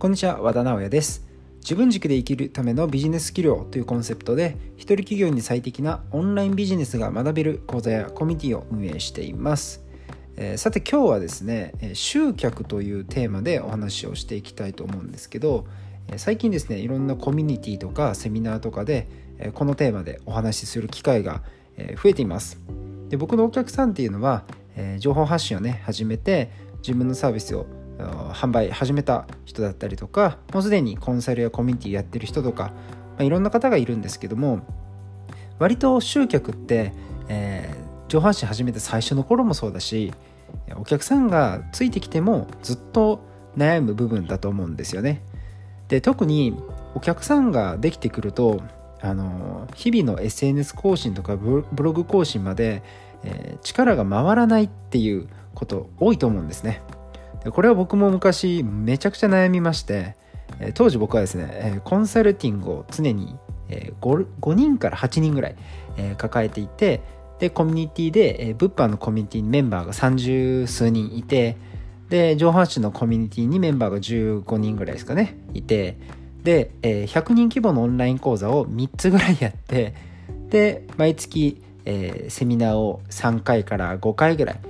こんにちは和田直也です。自分軸で生きるためのビジネス技量というコンセプトで一人企業に最適なオンラインビジネスが学べる講座やコミュニティを運営しています、えー、さて今日はですね集客というテーマでお話をしていきたいと思うんですけど最近ですねいろんなコミュニティとかセミナーとかでこのテーマでお話しする機会が増えています。で僕のお客さんっていうのは情報発信をね始めて自分のサービスを販売始めた人だったりとかもうすでにコンサルやコミュニティやってる人とか、まあ、いろんな方がいるんですけども割と集客って、えー、上半身始めて最初の頃もそうだしお客さんがついてきてもずっと悩む部分だと思うんですよね。で特にお客さんができてくるとあの日々の SNS 更新とかブログ更新まで、えー、力が回らないっていうこと多いと思うんですね。これは僕も昔めちゃくちゃ悩みまして当時僕はですねコンサルティングを常に 5, 5人から8人ぐらい抱えていてでコミュニティで物販のコミュニティにメンバーが30数人いてで上半身のコミュニティにメンバーが15人ぐらいですかねいてで100人規模のオンライン講座を3つぐらいやってで毎月セミナーを3回から5回ぐらい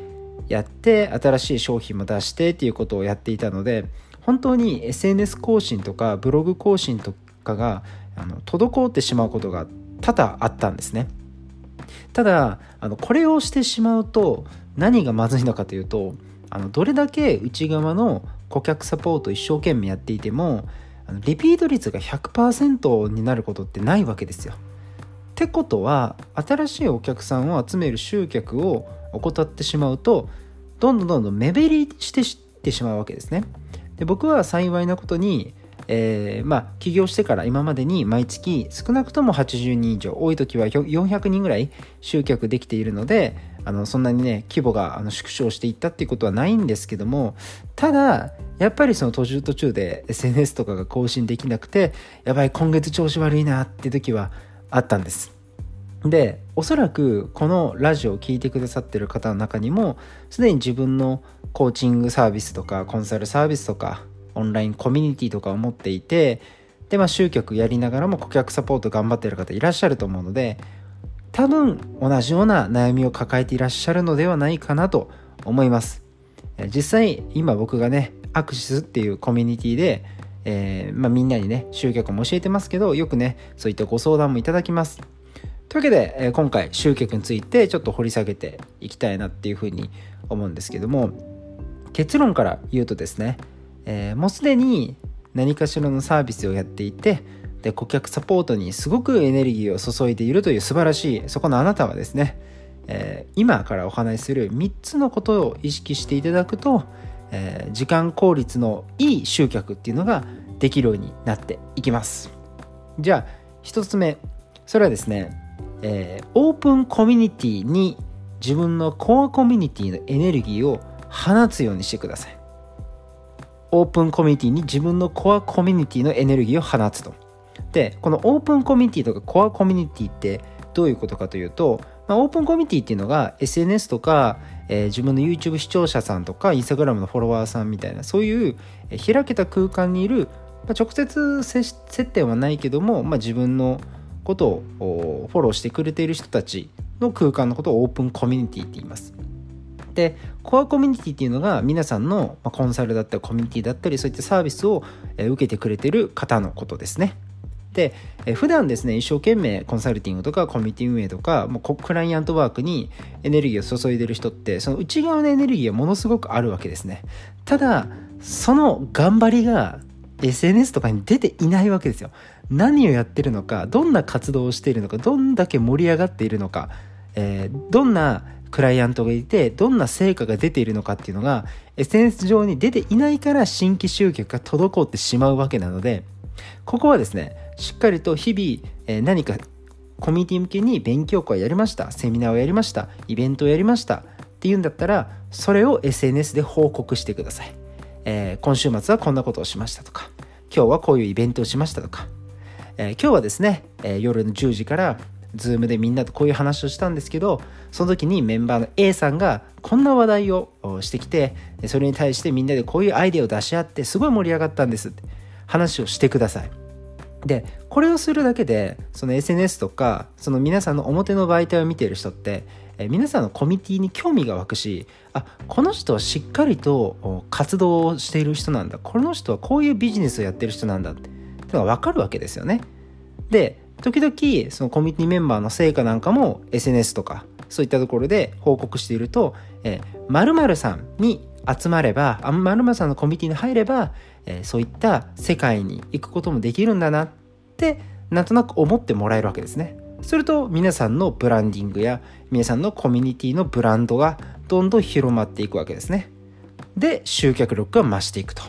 やって新しい商品も出してっていうことをやっていたので本当に SNS 更新とかブログ更新とかがあの滞ってしまうことが多々あったんですねただあのこれをしてしまうと何がまずいのかというとあのどれだけ内側の顧客サポート一生懸命やっていてもリピート率が100%になることってないわけですよ。ってことは新しいお客さんを集める集客を怠ってしまうとどんどんどんどん目減りしてってしまうわけですね。で僕は幸いなことに、えー、まあ起業してから今までに毎月少なくとも80人以上多い時は400人ぐらい集客できているのであのそんなにね規模があの縮小していったっていうことはないんですけどもただやっぱりその途中途中で SNS とかが更新できなくてやばい今月調子悪いなって時はあったんです。でおそらくこのラジオを聴いてくださってる方の中にもすでに自分のコーチングサービスとかコンサルサービスとかオンラインコミュニティとかを持っていてでまあ集客やりながらも顧客サポート頑張ってる方いらっしゃると思うので多分同じような悩みを抱えていらっしゃるのではないかなと思います。実際今僕がねアクシスっていうコミュニティでえー、まあ、みんなにね集客も教えてますけどよくねそういったご相談もいただきます。というわけで、え、今回集客についてちょっと掘り下げていきたいなっていうふうに思うんですけども結論から言うとですね、えー、もうすでに何かしらのサービスをやっていてで顧客サポートにすごくエネルギーを注いでいるという素晴らしいそこのあなたはですね、えー、今からお話しする3つのことを意識していただくと、えー、時間効率のいい集客っていうのができるようになっていきます。じゃあ1つ目。それはですねえー、オープンコミュニティに自分のコアコミュニティのエネルギーを放つようにしてください。オープンコミュニティに自分のコアコミュニティのエネルギーを放つと。で、このオープンコミュニティとかコアコミュニティってどういうことかというと、まあ、オープンコミュニティっていうのが SNS とか、えー、自分の YouTube 視聴者さんとか Instagram のフォロワーさんみたいなそういう開けた空間にいる、まあ、直接接点はないけども、まあ、自分のことをフォローしてくれている人たちの空間のことをオープンコミュニティって言います。で、コアコミュニティっていうのが皆さんのコンサルだったりコミュニティだったりそういったサービスを受けてくれてる方のことですね。で、普段ですね、一生懸命コンサルティングとかコミュニティ運営とか、もうクライアントワークにエネルギーを注いでる人って、その内側のエネルギーはものすごくあるわけですね。ただ、その頑張りが SNS とかに出ていないわけですよ。何をやってるのかどんな活動をしているのかどんだけ盛り上がっているのか、えー、どんなクライアントがいてどんな成果が出ているのかっていうのが SNS 上に出ていないから新規集客が滞ってしまうわけなのでここはですねしっかりと日々、えー、何かコミュニティ向けに勉強会やりましたセミナーをやりましたイベントをやりましたっていうんだったらそれを SNS で報告してください、えー、今週末はこんなことをしましたとか今日はこういうイベントをしましたとかえー、今日はですね、えー、夜の10時から Zoom でみんなとこういう話をしたんですけどその時にメンバーの A さんがこんな話題をしてきてそれに対してみんなでこういうアイデアを出し合ってすごい盛り上がったんです。って話をしてください。でこれをするだけでその SNS とかその皆さんの表の媒体を見ている人ってえ皆さんのコミュニティに興味が湧くしあこの人はしっかりと活動をしている人なんだ。この人はこういうビジネスをやってる人なんだ。っていうのが分かるわけですよねで時々そのコミュニティメンバーの成果なんかも SNS とかそういったところで報告していると「えー、さんに集まれば〇〇さんのコミュニティに入れば、えー、そういった世界に行くこともできるんだなってなんとなく思ってもらえるわけですね。すると皆さんのブランディングや皆さんのコミュニティのブランドがどんどん広まっていくわけですね。で集客力が増していくと。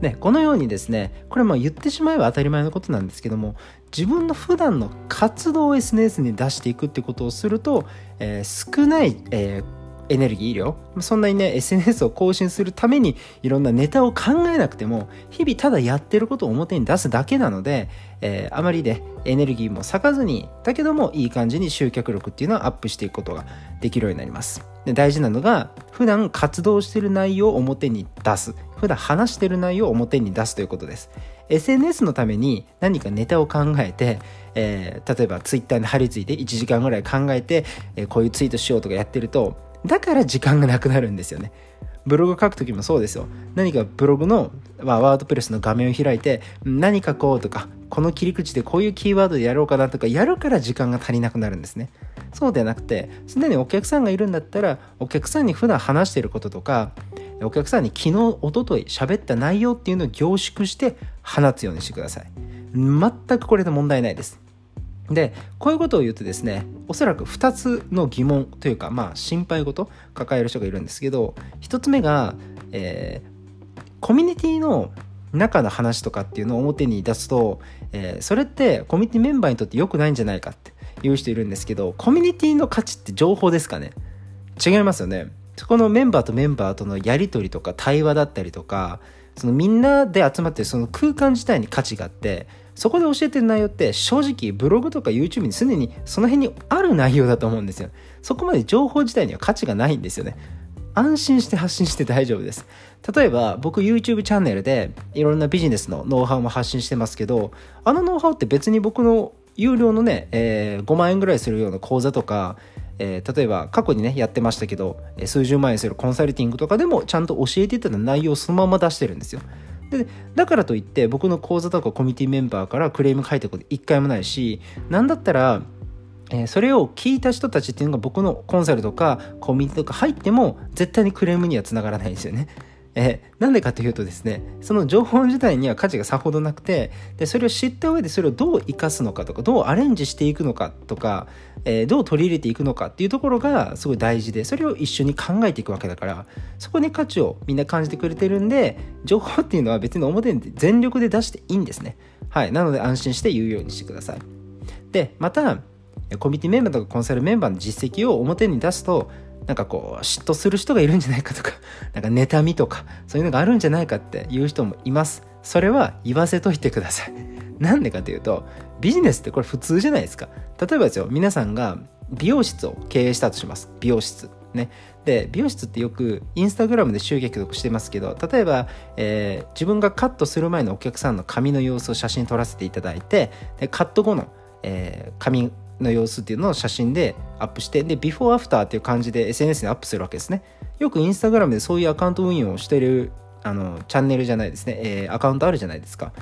ね、このようにですねこれも言ってしまえば当たり前のことなんですけども自分の普段の活動を SNS に出していくってことをすると、えー、少ない、えーエネルギー量そんなにね SNS を更新するためにいろんなネタを考えなくても日々ただやってることを表に出すだけなので、えー、あまりねエネルギーも割かずにだけどもいい感じに集客力っていうのはアップしていくことができるようになります。大事なのが普段活動してる内容を表に出す普段話してる内容を表に出すということです SNS のために何かネタを考えて、えー、例えば Twitter に貼り付いて1時間ぐらい考えて、えー、こういうツイートしようとかやってるとだから時間がなくなるんですよね。ブログ書くときもそうですよ。何かブログの、まあ、ワードプレスの画面を開いて、何書こうとか、この切り口でこういうキーワードでやろうかなとか、やるから時間が足りなくなるんですね。そうでなくて、すでにお客さんがいるんだったら、お客さんに普段話していることとか、お客さんに昨日、おととい喋った内容っていうのを凝縮して放つようにしてください。全くこれで問題ないです。でこういうことを言うとですねおそらく2つの疑問というかまあ心配事抱える人がいるんですけど1つ目が、えー、コミュニティの中の話とかっていうのを表に出すと、えー、それってコミュニティメンバーにとって良くないんじゃないかっていう人いるんですけどコミュニティの価値って情報ですかね？違いますよねそこのメンバーとメンバーとのやり取りとか対話だったりとかそのみんなで集まってその空間自体に価値があってそこで教えてる内容って正直ブログとか YouTube にすでにその辺にある内容だと思うんですよ。そこまで情報自体には価値がないんですよね。安心して発信して大丈夫です。例えば僕 YouTube チャンネルでいろんなビジネスのノウハウも発信してますけど、あのノウハウって別に僕の有料のね、えー、5万円ぐらいするような講座とか、えー、例えば過去にねやってましたけど数十万円するコンサルティングとかでもちゃんと教えていた内容をそのまま出してるんですよ。でだからといって僕の講座とかコミュニティメンバーからクレーム書いたこと一回もないし何だったらえそれを聞いた人たちっていうのが僕のコンサルとかコミュニティとか入っても絶対にクレームにはつながらないんですよね。えなんでかというとですねその情報自体には価値がさほどなくてでそれを知った上でそれをどう生かすのかとかどうアレンジしていくのかとか、えー、どう取り入れていくのかっていうところがすごい大事でそれを一緒に考えていくわけだからそこに価値をみんな感じてくれてるんで情報っていうのは別に表に全力で出していいんですね。はいなので安心して言うようにしてください。でまたコミュニティメンバーとかコンサルメンバーの実績を表に出すとなんかこう嫉妬する人がいるんじゃないかとか なんか妬みとかそういうのがあるんじゃないかっていう人もいます。それは言わせといてください。なんでかというとビジネスってこれ普通じゃないですか。例えばですよ皆さんが美容室を経営したとします。美容室。ね。で美容室ってよくインスタグラムで集客してますけど例えば、えー、自分がカットする前のお客さんの髪の様子を写真撮らせていただいてでカット後の、えー、髪の様子っていうのを写真でアップしてでビフォーアフターっていう感じで SNS にアップするわけですね。よくインスタグラムでそういうアカウント運用をしてるあのチャンネルじゃないですね、えー、アカウントあるじゃないですか。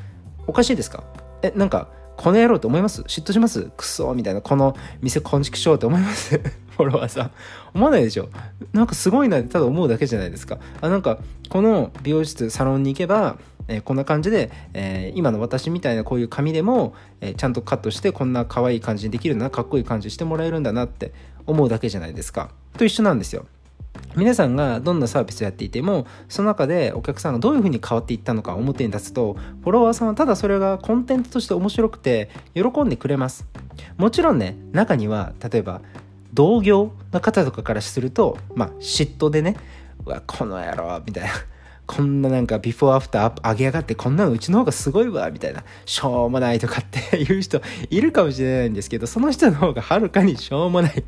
おかしいですか？えなんかこの野郎って思います？嫉妬します？クソみたいな。この店こんちくしょうって思います？フォロワーさん。思わないでしょ？なんかすごいなってただ思うだけじゃないですか。あなんかこの美容室サロンに行けばえー、こんな感じで、えー、今の私みたいなこういう髪でも、えー、ちゃんとカットしてこんな可愛い感じにできるなかっこいい感じしてもらえるんだなって思うだけじゃないですか。と一緒なんですよ。皆さんがどんなサービスをやっていてもその中でお客さんがどういうふうに変わっていったのか表に立つとフォロワーさんはただそれがコンテンツとして面白くて喜んでくれます。もちろんね中には例えば同業の方とかからするとまあ嫉妬でねうわこの野郎みたいな。こんななんかビフォーアフター上げやがってこんなのうちの方がすごいわみたいな。しょうもないとかって いう人いるかもしれないんですけどその人の方がはるかにしょうもない。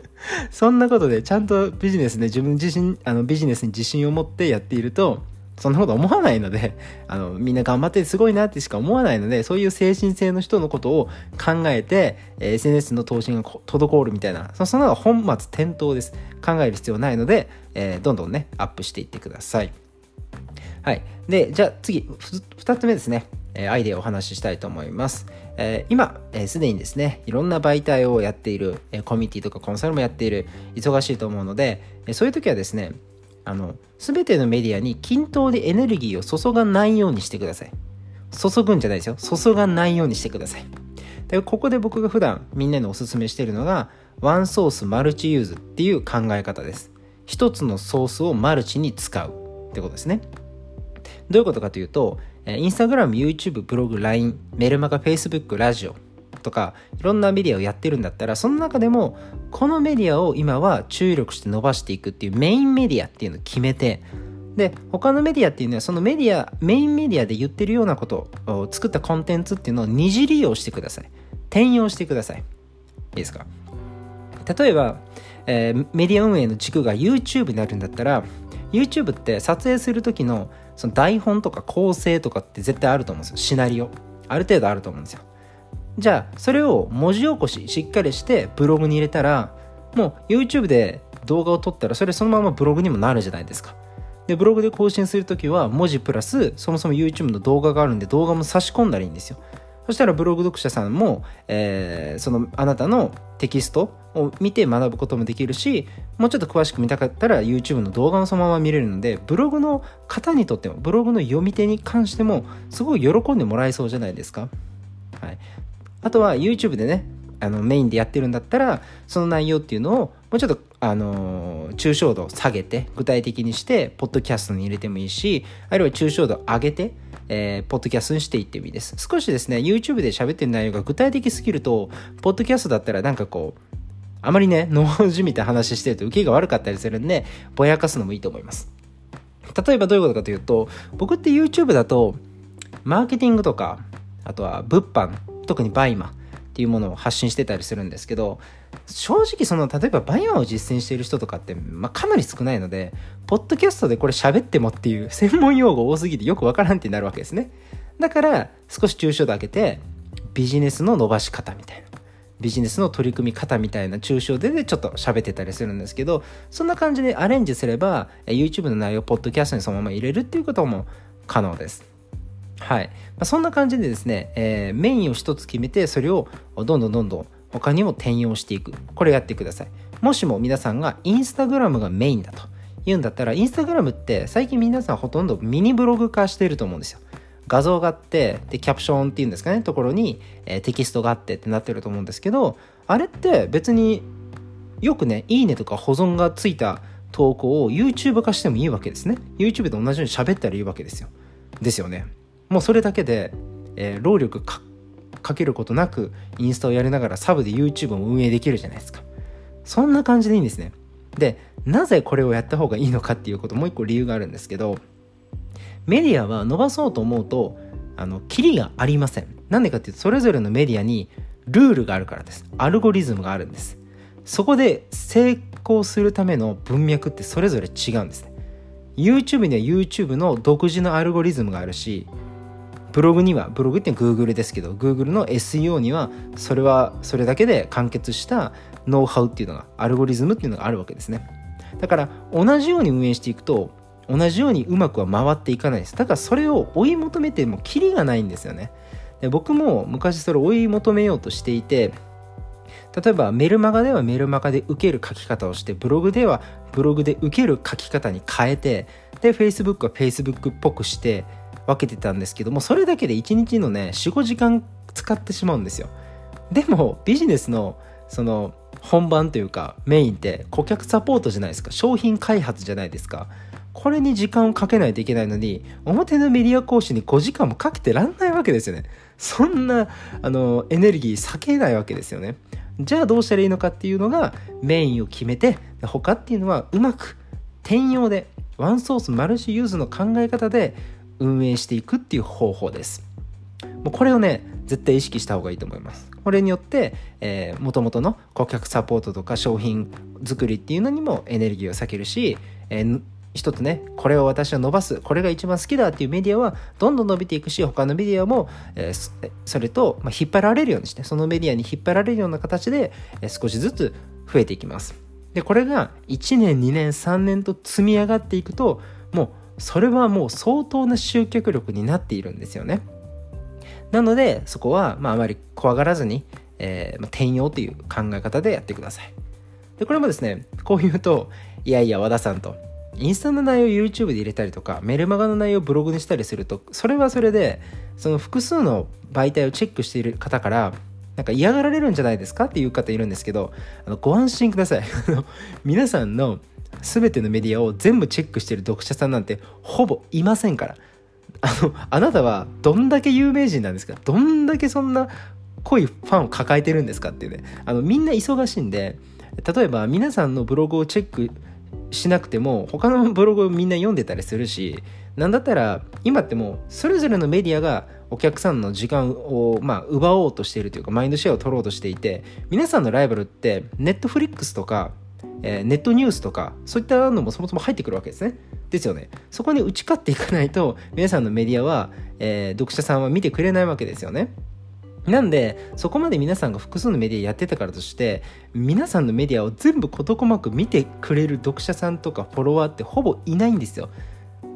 そんなことでちゃんとビジネスで自分自身あのビジネスに自信を持ってやっているとそんなこと思わないので あのみんな頑張ってすごいなってしか思わないのでそういう精神性の人のことを考えて、えー、SNS の投資が滞るみたいな。そその本末転倒です。考える必要ないので、えー、どんどんねアップしていってください。はいでじゃあ次2つ目ですねえアイデアをお話ししたいと思います。え今、す、で、にですね、いろんな媒体をやっているえ、コミュニティとかコンサルもやっている、忙しいと思うので、えそういう時はですね、あの、すべてのメディアに均等でエネルギーを注がないようにしてください。注ぐんじゃないですよ。注がないようにしてください。でここで僕が普段みんなにおすすめしているのが、ワンソースマルチユーズっていう考え方です。一つのソースをマルチに使うってことですね。どういうことかというと、インスタグラム、YouTube、ブログ、LINE、メルマガ、Facebook、ラジオとかいろんなメディアをやってるんだったらその中でもこのメディアを今は注力して伸ばしていくっていうメインメディアっていうのを決めてで他のメディアっていうのはそのメディアメインメディアで言ってるようなことを作ったコンテンツっていうのを二次利用してください。転用してください。いいですか？例えば、えー、メディア運営の軸が YouTube になるんだったら YouTube って撮影する時のその台本とか構成とかって絶対あると思うんですよ。シナリオ。ある程度あると思うんですよ。じゃあそれを文字起こししっかりしてブログに入れたらもう YouTube で動画を撮ったらそれそのままブログにもなるじゃないですか。でブログで更新するときは文字プラスそもそも YouTube の動画があるんで動画も差し込んだらいいんですよ。そしたらブログ読者さんも、えー、そのあなたのテキストを見て学ぶこともできるしもうちょっと詳しく見たかったら YouTube の動画もそのまま見れるのでブログの方にとってもブログの読み手に関してもすごい喜んでもらえそうじゃないですか、はい、あとは YouTube でねあのメインでやってるんだったらその内容っていうのをもうちょっとあのー、抽象度下げて具体的にしてポッドキャストに入れてもいいしあるいは抽象度を上げてえー、ポッドキャストにしていってもいいです。少しですね、YouTube で喋ってる内容が具体的すぎると、ポッドキャストだったらなんかこう、あまりね、脳じみた話してると受けが悪かったりするんで、ぼやかすのもいいと思います。例えばどういうことかというと、僕って YouTube だと、マーケティングとか、あとは物販、特にバイマっていうものを発信してたりするんですけど、正直その、例えばバイマを実践している人とかって、まあ、かなり少ないので、ポッドキャストでこれ喋ってもっていう専門用語多すぎてよくわからんってなるわけですね。だから、少し抽象度上げて、ビジネスの伸ばし方みたいな。ビジネスの取り組み方みたいな抽象ででちょっと喋ってたりするんですけど、そんな感じでアレンジすれば、YouTube の内容をポッドキャストにそのまま入れるっていうことも可能です。はい。まあ、そんな感じでですね、えー、メインを一つ決めて、それをどんどんどんどん他にも転用していく。これやってください。もしも皆さんがインスタグラムがメインだと言うんだったら、インスタグラムって最近皆さんほとんどミニブログ化してると思うんですよ。画像があって、で、キャプションっていうんですかね、ところに、えー、テキストがあってってなってると思うんですけど、あれって別によくね、いいねとか保存がついた投稿を YouTube 化してもいいわけですね。YouTube で同じように喋ったらいいわけですよ。ですよね。もうそれだけで、えー、労力かかけることなくインスタをやりながらサブで YouTube も運営できるじゃないですか。そんな感じでいいんですね。でなぜこれをやった方がいいのかっていうこともう一個理由があるんですけどメディアは伸ばそうと思うとあのキリがありません。なんでかっていうとそれぞれのメディアにルールがあるからです。アルゴリズムがあるんです。そこで成功するための文脈ってそれぞれ違うんですね。YouTube には YouTube の独自のアルゴリズムがあるしブログにはブログって Google ですけど Google の SEO にはそれはそれだけで完結したノウハウっていうのがアルゴリズムっていうのがあるわけですね。だから同じように運営していくと同じようにうまくは回っていかないです。だからそれを追い求めてもキリがないんですよね。で僕も昔それを追い求めようとしていて例えばメルマガではメルマガで受ける書き方をしてブログではブログで受ける書き方に変えてで Facebook は Facebook っぽくして分けてたんですけどもそれだけで1日のね45時間使ってしまうんですよ。でもビジネスのその本番というかメインって顧客サポートじゃないですか。商品開発じゃないですか。これに時間をかけないといけないのに表のメディア講師に5時間もかけてらんないわけですよね。そんなあのエネルギー避けないわけですよね。じゃあどうしたらいいのかっていうのがメインを決めて他っていうのはうまく転用でワンソースマルチユーズの考え方で運営していくっていう方法です。もうこれをね絶対意識した方がいいと思います。これによって、えー、元々の顧客サポートとか商品作りっていうのにもエネルギーを避けるし、えー、一つねこれを私は伸ばすこれが一番好きだっていうメディアはどんどん伸びていくし他のメディアも、えー、それと、まあ、引っ張られるようにしてそのメディアに引っ張られるような形で、えー、少しずつ増えていきます。でこれが1年2年3年と積み上がっていくともうそれはもう相当な集客力になっているんですよね。なのでそこは、まあ、あまり怖がらずに、えーまあ、転用という考え方でやってください。でこれもですねこう言うといやいや和田さんとインスタの内容を YouTube で入れたりとかメルマガの内容をブログにしたりするとそれはそれでその複数の媒体をチェックしている方からなんか嫌がられるんじゃないですかっていう方いるんですけどあのご安心ください。皆さんの全てのメディアを全部チェックしてる読者さんなんてほぼいませんから。あのあなたはどんだけ有名人なんですか？どんだけそんな濃いファンを抱えてるんですかっていうね。あのみんな忙しいんで例えば皆さんのブログをチェックしなくても他のブログをみんな読んでたりするしなんだったら今ってもうそれぞれのメディアがお客さんの時間をまあ奪おうとしているというかマインドシェアを取ろうとしていて皆さんのライバルってネットフリックスとか、えー、ネットニュースとかそういったのもそもそも入ってくるわけですね。ですよね。そこに打ち勝っていかないと皆さんのメディアは、えー、読者さんは見てくれないわけですよね。なんでそこまで皆さんが複数のメディアやってたからとして皆さんのメディアを全部事細く見てくれる読者さんとかフォロワーってほぼいないんですよ。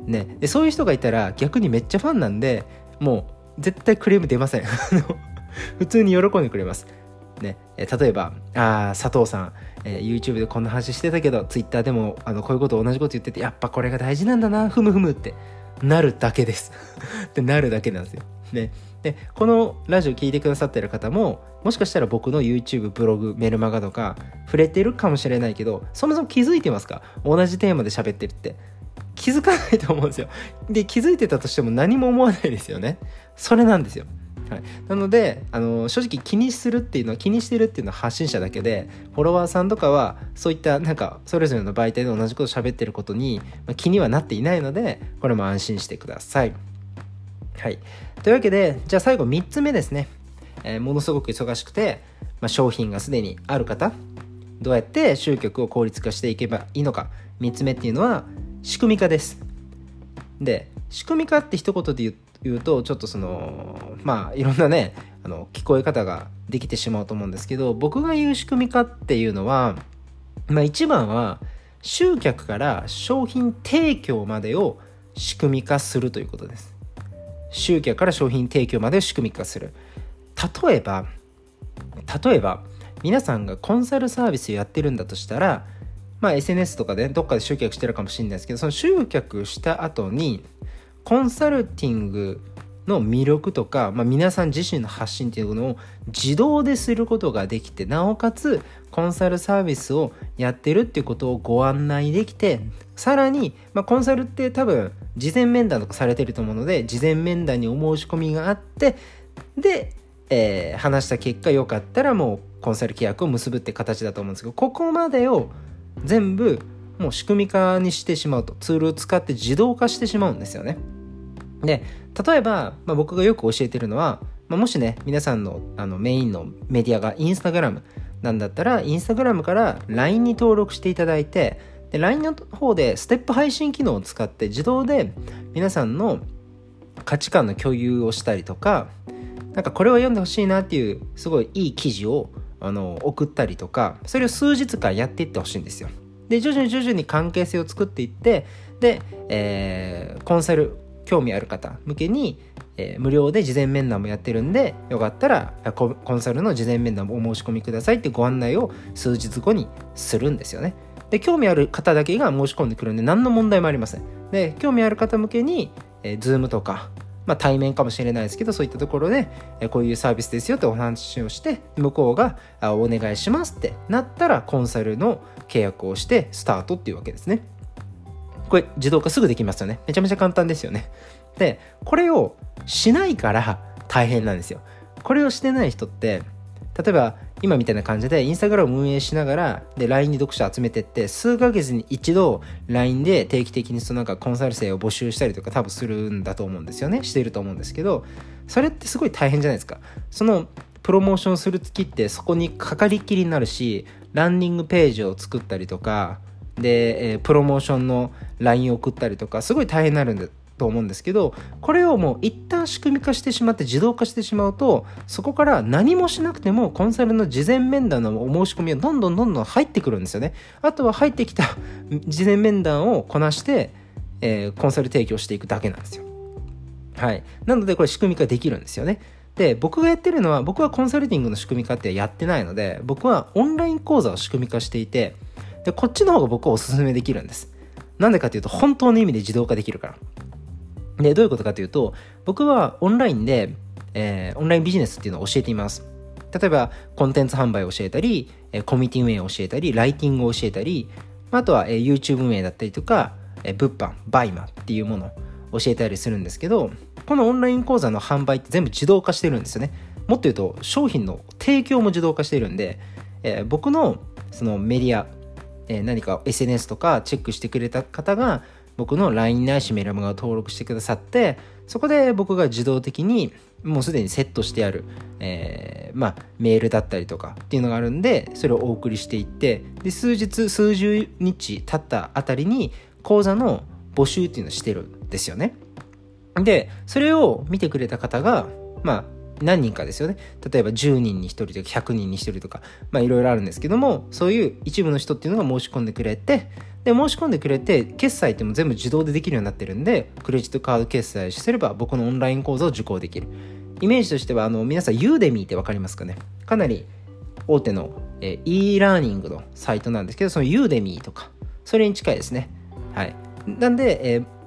ね、でそういう人がいたら逆にめっちゃファンなんでもう絶対クレーム出ません。普通に喜んでくれます。ね、例えばああ佐藤さん、えー、YouTube でこんな話してたけど Twitter でもあのこういうこと同じこと言っててやっぱこれが大事なんだなふむふむってなるだけです。ってなるだけなんですよ。ね、でこのラジオ聞いてくださってる方ももしかしたら僕の YouTube ブログメルマガとか触れてるかもしれないけどそもそも気づいてますか？同じテーマで喋ってるって。気づかないと思うんですよ。で気づいてたとしても何も思わないですよね。それなんですよ。はい、なのであの正直気にするっていうのは気にしてるっていうのは発信者だけでフォロワーさんとかはそういったなんかそれぞれの媒体で同じこと喋ってることに、まあ、気にはなっていないのでこれも安心してください。はい、というわけでじゃあ最後3つ目ですね、えー、ものすごく忙しくて、まあ、商品がすでにある方どうやって集客を効率化していけばいいのか。3つ目っていうのは仕組み化です。で仕組み化って一言で言うとちょっとそのまあいろんなねあの聞こえ方ができてしまうと思うんですけど僕が言う仕組み化っていうのはまあ一番は集客から商品提供までを仕組み化するということです。集客から商品提供までを仕組み化する。例えば例えば皆さんがコンサルサービスやってるんだとしたらまあ SNS とかでどっかで集客してるかもしれないですけどその集客した後にコンサルティングの魅力とか、まあ、皆さん自身の発信っていうのを自動ですることができてなおかつコンサルサービスをやってるっていうことをご案内できてさらに、まあ、コンサルって多分事前面談とかされてると思うので事前面談にお申し込みがあってで、えー、話した結果よかったらもうコンサル契約を結ぶって形だと思うんですけどここまでを全部もう仕組み化にしてしまうとツールを使って自動化してしまうんですよね。で例えば、まあ、僕がよく教えてるのは、まあ、もしね皆さんのあのメインのメディアがインスタグラムなんだったらインスタグラムから LINE に登録していただいてで LINE の方でステップ配信機能を使って自動で皆さんの価値観の共有をしたりとかなんかこれを読んでほしいなっていうすごいいい記事をあの送ったりとかそれを数日間やっていってほしいんですよ。で徐々に徐々に関係性を作っていってで、えー、コンサル興味ある方向けに、えー、無料で事前面談もやってるんでよかったらコンサルの事前面談もお申し込みくださいってご案内を数日後にするんですよね。で興味ある方だけが申し込んでくるんで何の問題もありません。で興味ある方向けに、えー、Zoom とかまあ、対面かもしれないですけどそういったところで、えこういうサービスですよってお話をして向こうがあお願いしますってなったらコンサルの契約をしてスタートっていうわけですね。これ自動化すぐできますよね。めちゃめちゃ簡単ですよね。でこれをしないから大変なんですよ。これをしてない人って例えば今みたいな感じでインスタグラム運営しながらで LINE に読者集めてって数ヶ月に一度 LINE で定期的にそのなんかコンサル生を募集したりとか多分するんだと思うんですよね。してると思うんですけどそれってすごい大変じゃないですか。そのプロモーションする月ってそこにかかりきりになるしランニングページを作ったりとかで、え、プロモーションの LINE を送ったりとかすごい大変になるんだと思うんですけどこれをもう一旦仕組み化してしまって自動化してしまうとそこから何もしなくてもコンサルの事前面談のお申し込みがどんどんどんどん入ってくるんですよね。あとは入ってきた 事前面談をこなして、えー、コンサル提供していくだけなんですよ。はい。なのでこれ仕組み化できるんですよね。で僕がやってるのは僕はコンサルティングの仕組み化ってやってないので僕はオンライン講座を仕組み化していてでこっちの方が僕はおすすめできるんですなんでかというと本当の意味で自動化できるからで、どういうことかというと、僕はオンラインで、えー、オンラインビジネスっていうのを教えています。例えば、コンテンツ販売を教えたり、コミュニティ運営を教えたり、ライティングを教えたり、あとは、え YouTube 運営だったりとか、え物販、バイマっていうものを教えたりするんですけど、このオンライン講座の販売って全部自動化してるんですよね。もっと言うと、商品の提供も自動化してるんで、えー、僕のそのメディア、えー、何か SNS とかチェックしてくれた方が、僕の LINE ないしメルマガを登録してくださってそこで僕が自動的にもうすでにセットしてある、えー、まあ、メールだったりとかっていうのがあるんでそれをお送りしていってで数日数十日経ったあたりに講座の募集っていうのをしてるんですよね。でそれを見てくれた方がまあ何人かですよね。例えば10人に1人とか100人に1人とかまあいろいろあるんですけどもそういう一部の人っていうのが申し込んでくれてで申し込んでくれて決済っても全部自動でできるようになってるんでクレジットカード決済すれば僕のオンライン講座を受講できる。イメージとしてはあの皆さんユーデミーって分かりますかね。かなり大手の、え e ラーニングのサイトなんですけどそのユーデミーとかそれに近いですね。はい。なんで、えー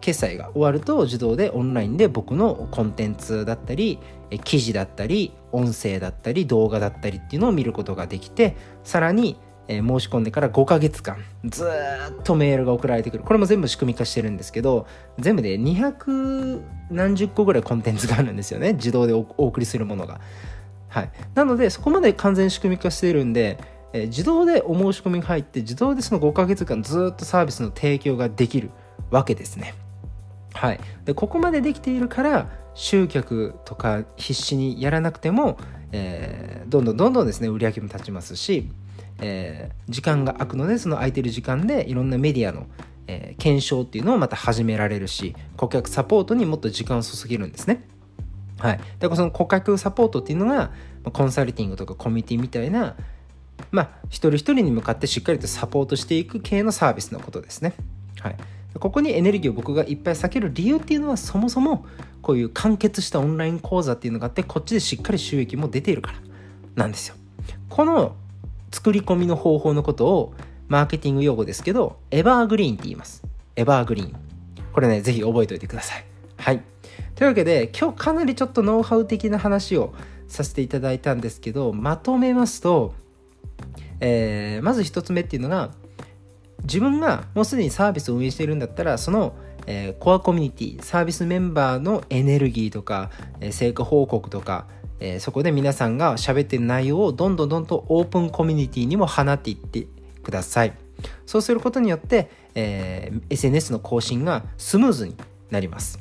決済が終わると自動でオンラインで僕のコンテンツだったり記事だったり音声だったり動画だったりっていうのを見ることができてさらに申し込んでから5ヶ月間ずっとメールが送られてくる。これも全部仕組み化してるんですけど全部で200何十個ぐらいコンテンツがあるんですよね。自動でお送りするものが。はい。なのでそこまで完全仕組み化してるんで自動でお申し込みが入って自動でその5ヶ月間ずっとサービスの提供ができるわけですね。はい、でここまでできているから集客とか必死にやらなくても、えー、どんどんどんどんですね売り上げも立ちますし、えー、時間が空くのでその空いてる時間でいろんなメディアの、えー、検証っていうのをまた始められるし顧客サポートにもっと時間を注げるんですね。はい、だからその顧客サポートっていうのがコンサルティングとかコミュニティみたいなまあ一人一人に向かってしっかりとサポートしていく系のサービスのことですね。はい、ここにエネルギーを僕がいっぱい避ける理由っていうのはそもそもこういう完結したオンライン講座っていうのがあってこっちでしっかり収益も出ているからなんですよ。この作り込みの方法のことをマーケティング用語ですけどエバーグリーンって言います。エバーグリーン。これねぜひ覚えておいてください。はい。というわけで今日かなりちょっとノウハウ的な話をさせていただいたんですけどまとめますと、えー、まず1つ目っていうのが自分がもうすでにサービスを運営しているんだったらその、えー、コアコミュニティサービスメンバーのエネルギーとか、えー、成果報告とか、えー、そこで皆さんが喋ってる内容をどんどんどんどんオープンコミュニティにも放っていってくださいそうすることによって、えー、SNS の更新がスムーズになります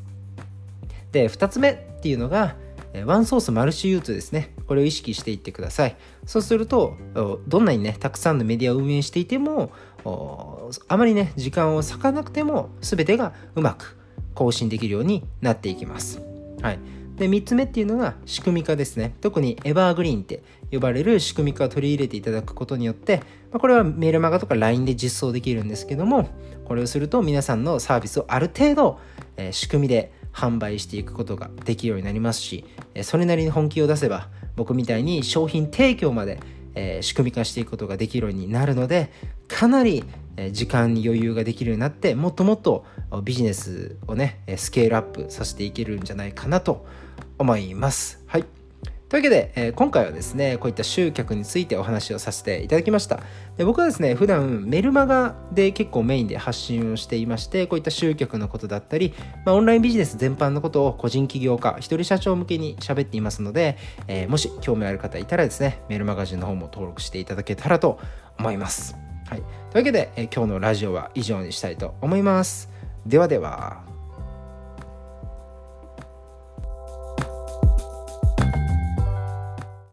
で2つ目っていうのがワンソースマルチユーズですね。これを意識していってください。そうすると、どんなにね、たくさんのメディアを運営していても、あまりね時間を割かなくても全てがうまく更新できるようになっていきます。はい、で3つ目っていうのが仕組み化ですね特にエバーグリーンって呼ばれる仕組み化を取り入れていただくことによって、まあ、これはメールマガとか LINE で実装できるんですけどもこれをすると皆さんのサービスをある程度、えー、仕組みで販売していくことができるようになりますしえそれなりに本気を出せば僕みたいに商品提供までえー、仕組み化していくことができるようになるのでかなり時間に余裕ができるようになってもっともっとビジネスをねスケールアップさせていけるんじゃないかなと思います。はいというわけで、えー、今回はですねこういった集客についてお話をさせていただきました。で僕はですね普段メルマガで結構メインで発信をしていましてこういった集客のことだったり、まあ、オンラインビジネス全般のことを個人起業家一人社長向けに喋っていますので、えー、もし興味ある方いたらですねメルマガジンの方も登録していただけたらと思います。はい、というわけで、えー、今日のラジオは以上にしたいと思います。ではでは。